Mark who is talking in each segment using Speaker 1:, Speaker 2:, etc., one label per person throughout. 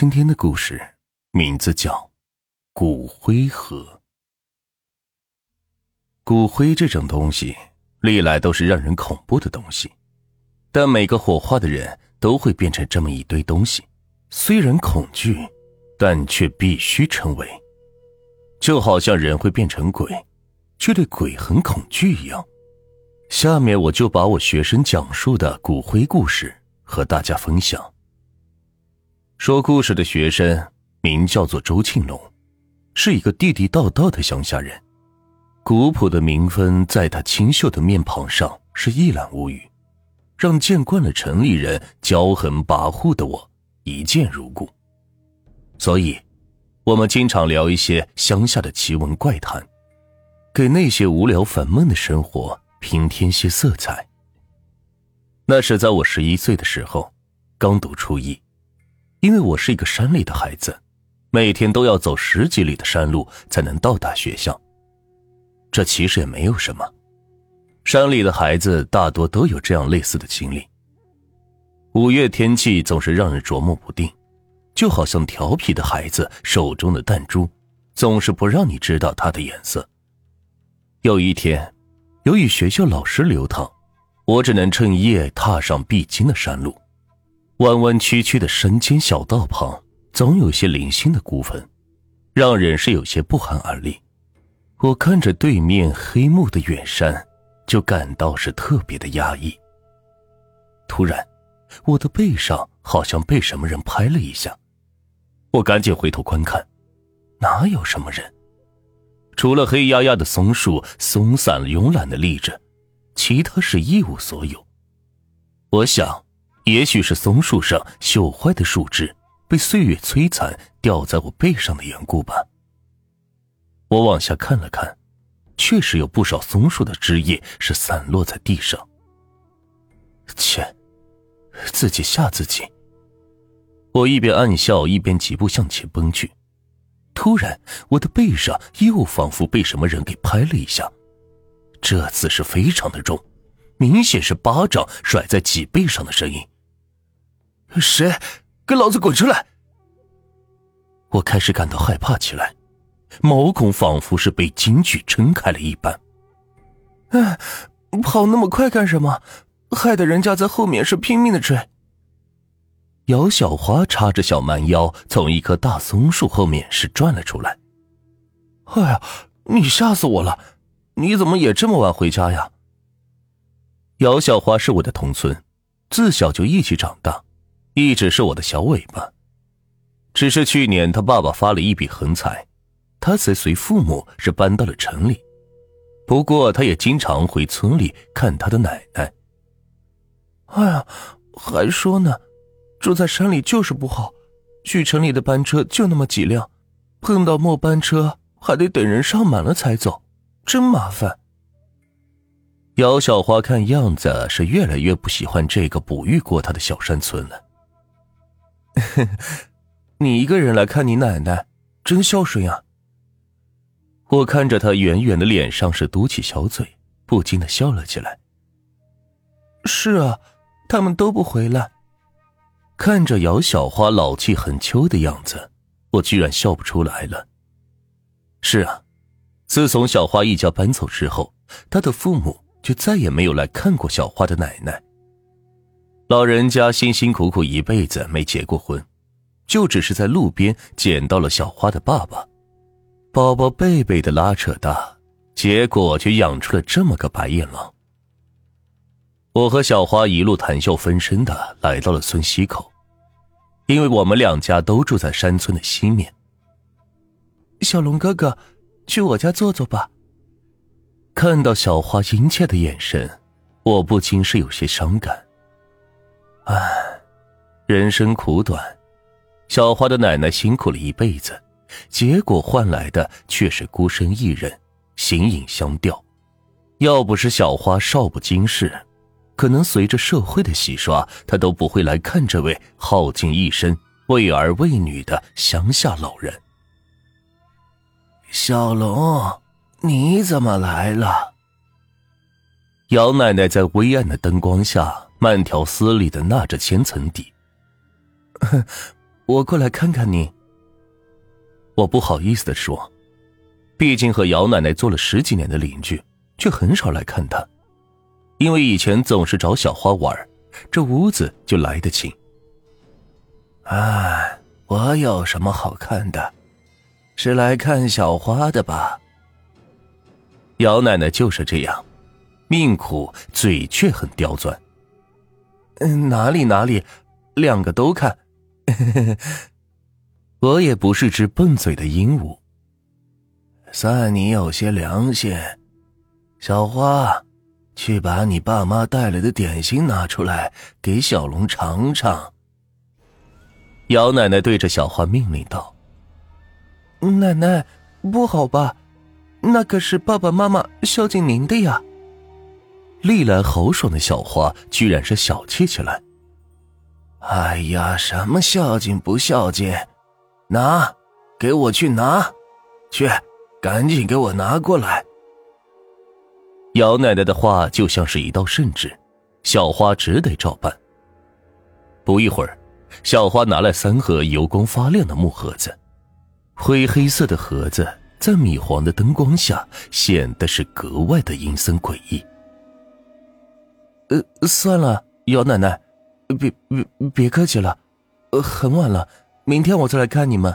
Speaker 1: 今天的故事名字叫《骨灰盒》。骨灰这种东西，历来都是让人恐怖的东西，但每个火化的人都会变成这么一堆东西，虽然恐惧，但却必须成为，就好像人会变成鬼，却对鬼很恐惧一样。下面我就把我学生讲述的骨灰故事和大家分享。说故事的学生名叫做周庆龙，是一个地地道道的乡下人，古朴的民风在他清秀的面庞上是一览无余，让见惯了城里人骄横跋扈的我一见如故。所以，我们经常聊一些乡下的奇闻怪谈，给那些无聊烦闷的生活平添些色彩。那是在我十一岁的时候，刚读初一。因为我是一个山里的孩子，每天都要走十几里的山路才能到达学校。这其实也没有什么，山里的孩子大多都有这样类似的经历。五月天气总是让人琢磨不定，就好像调皮的孩子手中的弹珠，总是不让你知道它的颜色。有一天，由于学校老师流淌，我只能趁夜踏上必经的山路。弯弯曲曲的山间小道旁，总有些零星的孤坟，让人是有些不寒而栗。我看着对面黑幕的远山，就感到是特别的压抑。突然，我的背上好像被什么人拍了一下，我赶紧回头观看，哪有什么人？除了黑压压的松树松散慵懒的立着，其他是一无所有。我想。也许是松树上朽坏的树枝被岁月摧残，掉在我背上的缘故吧。我往下看了看，确实有不少松树的枝叶是散落在地上。切，自己吓自己。我一边暗笑，一边疾步向前奔去。突然，我的背上又仿佛被什么人给拍了一下，这次是非常的重，明显是巴掌甩在脊背上的声音。谁？给老子滚出来！我开始感到害怕起来，毛孔仿佛是被京剧撑开了一般。哎，跑那么快干什么？害得人家在后面是拼命的追。姚小花叉着小蛮腰从一棵大松树后面是转了出来。哎呀，你吓死我了！你怎么也这么晚回家呀？姚小花是我的同村，自小就一起长大。一直是我的小尾巴，只是去年他爸爸发了一笔横财，他才随父母是搬到了城里。不过他也经常回村里看他的奶奶。哎呀，还说呢，住在山里就是不好，去城里的班车就那么几辆，碰到末班车还得等人上满了才走，真麻烦。姚小花看样子是越来越不喜欢这个哺育过她的小山村了。你一个人来看你奶奶，真孝顺呀。我看着他圆圆的脸上是嘟起小嘴，不禁的笑了起来。是啊，他们都不回来。看着姚小花老气横秋的样子，我居然笑不出来了。是啊，自从小花一家搬走之后，她的父母就再也没有来看过小花的奶奶。老人家辛辛苦苦一辈子没结过婚，就只是在路边捡到了小花的爸爸，宝宝贝贝的拉扯大，结果却养出了这么个白眼狼。我和小花一路谈笑风生的来到了村西口，因为我们两家都住在山村的西面。小龙哥哥，去我家坐坐吧。看到小花殷切的眼神，我不禁是有些伤感。唉，人生苦短，小花的奶奶辛苦了一辈子，结果换来的却是孤身一人，形影相吊。要不是小花少不经事，可能随着社会的洗刷，她都不会来看这位耗尽一生为儿为女的乡下老人。
Speaker 2: 小龙，你怎么来了？
Speaker 1: 姚奶奶在微暗的灯光下。慢条斯理的纳着千层底。
Speaker 2: 我过来看看你。
Speaker 1: 我不好意思的说，毕竟和姚奶奶做了十几年的邻居，却很少来看她，因为以前总是找小花玩，这屋子就来得清。
Speaker 2: 哎，我有什么好看的？是来看小花的吧？
Speaker 1: 姚奶奶就是这样，命苦，嘴却很刁钻。
Speaker 2: 嗯，哪里哪里，两个都看。
Speaker 1: 我也不是只笨嘴的鹦鹉。
Speaker 2: 算你有些良心，小花，去把你爸妈带来的点心拿出来给小龙尝尝。
Speaker 1: 姚奶奶对着小花命令道：“
Speaker 2: 奶奶，不好吧？那可是爸爸妈妈孝敬您的呀。”
Speaker 1: 历来豪爽的小花居然是小气起来。
Speaker 2: 哎呀，什么孝敬不孝敬？拿，给我去拿，去，赶紧给我拿过来。
Speaker 1: 姚奶奶的话就像是一道圣旨，小花只得照办。不一会儿，小花拿来三盒油光发亮的木盒子，灰黑色的盒子在米黄的灯光下显得是格外的阴森诡异。
Speaker 2: 呃，算了，姚奶奶。别别别客气了，呃，很晚了，明天我再来看你们。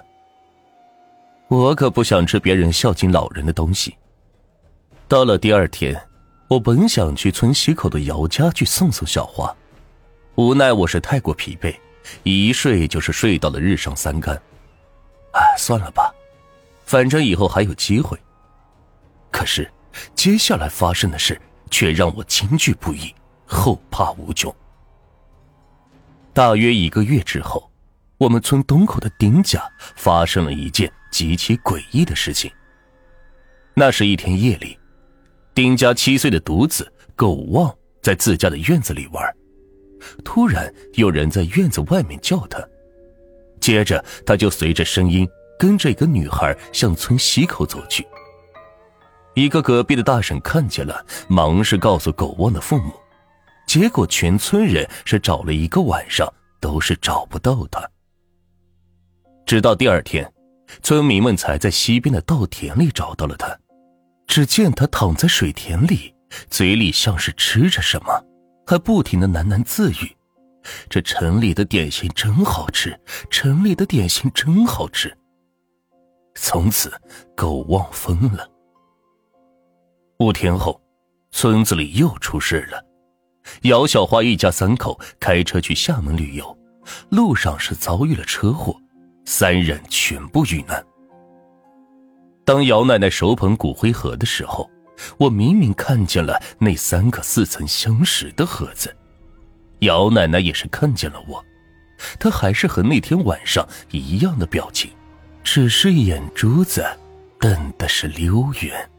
Speaker 1: 我可不想吃别人孝敬老人的东西。到了第二天，我本想去村西口的姚家去送送小花，无奈我是太过疲惫，一睡就是睡到了日上三竿。哎，算了吧，反正以后还有机会。可是，接下来发生的事却让我惊惧不已，后怕无穷。大约一个月之后，我们村东口的丁家发生了一件极其诡异的事情。那是一天夜里，丁家七岁的独子狗旺在自家的院子里玩，突然有人在院子外面叫他，接着他就随着声音跟着一个女孩向村西口走去。一个隔壁的大婶看见了，忙是告诉狗旺的父母。结果，全村人是找了一个晚上，都是找不到他。直到第二天，村民们才在西边的稻田里找到了他。只见他躺在水田里，嘴里像是吃着什么，还不停的喃喃自语：“这城里的点心真好吃，城里的点心真好吃。”从此，狗忘疯了。五天后，村子里又出事了。姚小花一家三口开车去厦门旅游，路上是遭遇了车祸，三人全部遇难。当姚奶奶手捧骨灰盒的时候，我明明看见了那三个似曾相识的盒子。姚奶奶也是看见了我，她还是和那天晚上一样的表情，只是眼珠子瞪的是溜圆。